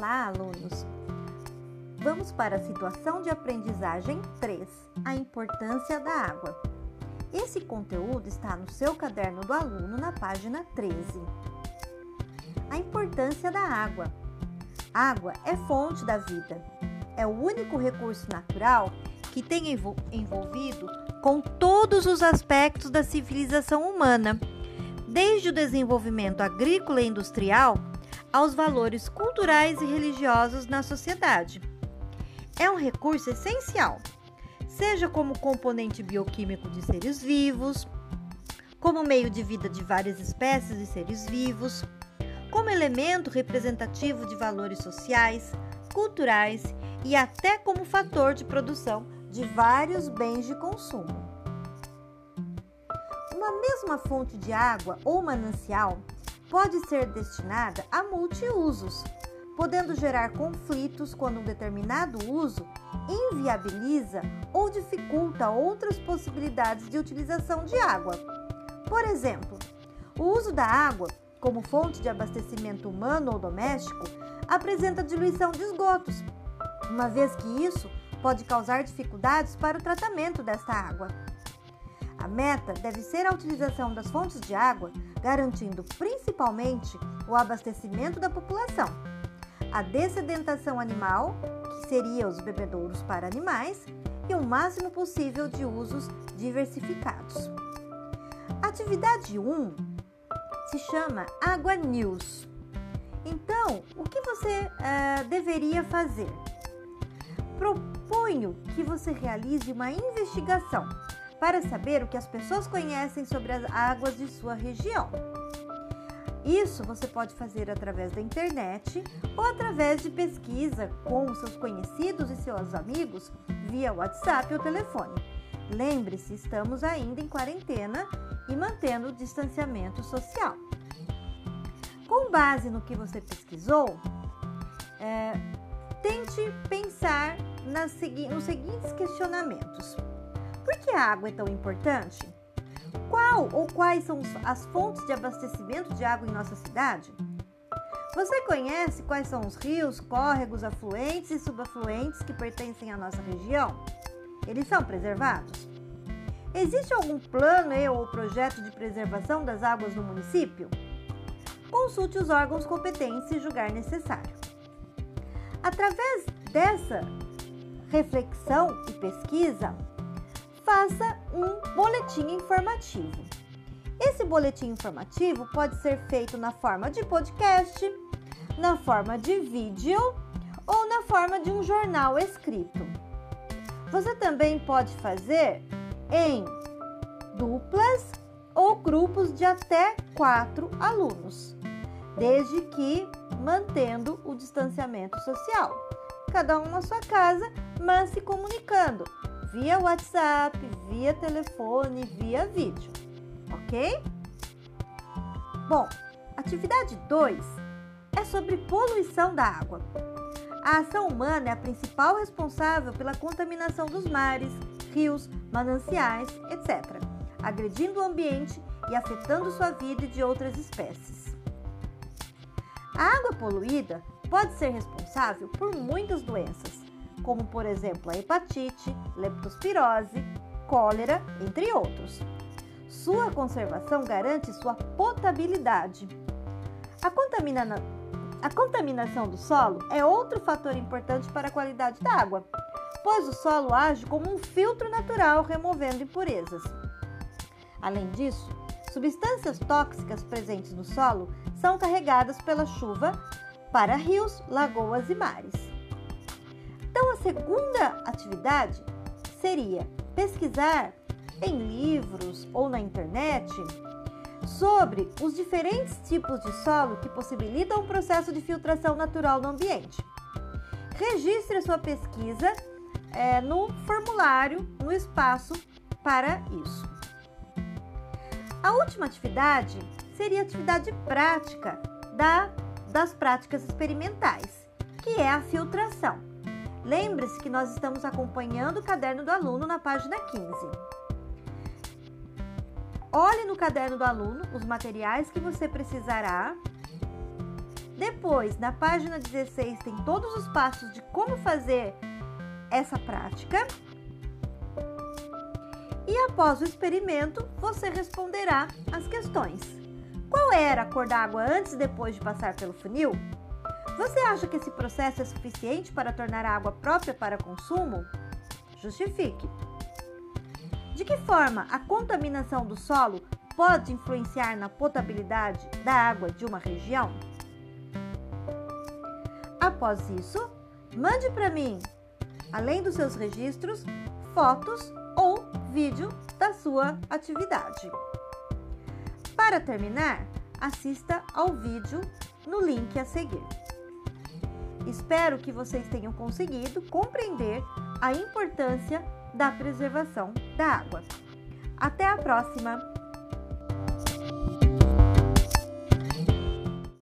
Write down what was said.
Olá, alunos! Vamos para a situação de aprendizagem 3, a importância da água. Esse conteúdo está no seu caderno do aluno na página 13. A importância da água. Água é fonte da vida. É o único recurso natural que tem envolvido com todos os aspectos da civilização humana, desde o desenvolvimento agrícola e industrial aos valores culturais e religiosos na sociedade. É um recurso essencial, seja como componente bioquímico de seres vivos, como meio de vida de várias espécies de seres vivos, como elemento representativo de valores sociais, culturais e até como fator de produção de vários bens de consumo. Uma mesma fonte de água ou manancial pode ser destinada a multiusos, podendo gerar conflitos quando um determinado uso inviabiliza ou dificulta outras possibilidades de utilização de água. Por exemplo, o uso da água como fonte de abastecimento humano ou doméstico apresenta diluição de esgotos, uma vez que isso pode causar dificuldades para o tratamento desta água. A meta deve ser a utilização das fontes de água, garantindo principalmente o abastecimento da população, a dessedentação animal, que seria os bebedouros para animais, e o máximo possível de usos diversificados. Atividade 1 se chama Água News. Então, o que você uh, deveria fazer? Proponho que você realize uma investigação para saber o que as pessoas conhecem sobre as águas de sua região. Isso você pode fazer através da internet ou através de pesquisa com seus conhecidos e seus amigos via WhatsApp ou telefone. Lembre-se, estamos ainda em quarentena e mantendo o distanciamento social. Com base no que você pesquisou, é, tente pensar nas, nos seguintes questionamentos. Por que a água é tão importante? Qual ou quais são as fontes de abastecimento de água em nossa cidade? Você conhece quais são os rios, córregos, afluentes e subafluentes que pertencem à nossa região? Eles são preservados? Existe algum plano ou projeto de preservação das águas no município? Consulte os órgãos competentes se julgar necessário. Através dessa reflexão e pesquisa, faça um boletim informativo. Esse boletim informativo pode ser feito na forma de podcast, na forma de vídeo ou na forma de um jornal escrito. Você também pode fazer em duplas ou grupos de até quatro alunos, desde que mantendo o distanciamento social. Cada um na sua casa, mas se comunicando via WhatsApp, via telefone, via vídeo, ok? Bom, atividade 2 é sobre poluição da água. A ação humana é a principal responsável pela contaminação dos mares, rios, mananciais, etc., agredindo o ambiente e afetando sua vida e de outras espécies. A água poluída pode ser responsável por muitas doenças, como por exemplo a hepatite, leptospirose, cólera, entre outros. Sua conservação garante sua potabilidade. A, contamina... a contaminação do solo é outro fator importante para a qualidade da água, pois o solo age como um filtro natural removendo impurezas. Além disso, substâncias tóxicas presentes no solo são carregadas pela chuva para rios, lagoas e mares. Então, a segunda atividade seria pesquisar em livros ou na internet sobre os diferentes tipos de solo que possibilitam o processo de filtração natural no ambiente. Registre a sua pesquisa é, no formulário, no espaço para isso. A última atividade seria a atividade prática da, das práticas experimentais, que é a filtração. Lembre-se que nós estamos acompanhando o caderno do aluno na página 15. Olhe no caderno do aluno os materiais que você precisará Depois, na página 16, tem todos os passos de como fazer essa prática. E após o experimento, você responderá as questões. Qual era a cor da água antes e depois de passar pelo funil? Você acha que esse processo é suficiente para tornar a água própria para consumo? Justifique. De que forma a contaminação do solo pode influenciar na potabilidade da água de uma região? Após isso, mande para mim, além dos seus registros, fotos ou vídeo da sua atividade. Para terminar, assista ao vídeo no link a seguir. Espero que vocês tenham conseguido compreender a importância da preservação da água. Até a próxima!